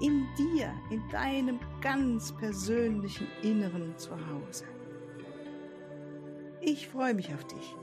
in dir, in deinem ganz persönlichen Inneren zu Hause. Ich freue mich auf dich.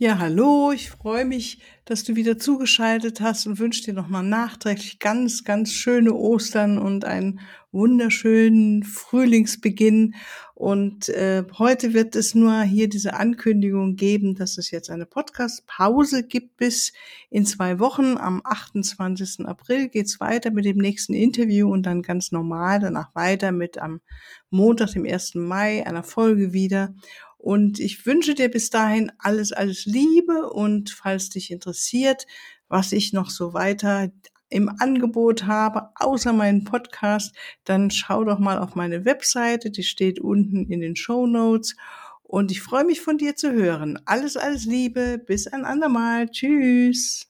Ja, hallo, ich freue mich, dass du wieder zugeschaltet hast und wünsche dir nochmal nachträglich ganz, ganz schöne Ostern und einen wunderschönen Frühlingsbeginn. Und äh, heute wird es nur hier diese Ankündigung geben, dass es jetzt eine Podcast-Pause gibt bis in zwei Wochen. Am 28. April geht's weiter mit dem nächsten Interview und dann ganz normal danach weiter mit am Montag, dem 1. Mai, einer Folge wieder. Und ich wünsche dir bis dahin alles, alles Liebe und falls dich interessiert, was ich noch so weiter im Angebot habe, außer meinen Podcast, dann schau doch mal auf meine Webseite, die steht unten in den Show Notes. Und ich freue mich von dir zu hören. Alles, alles Liebe, bis ein andermal. Tschüss.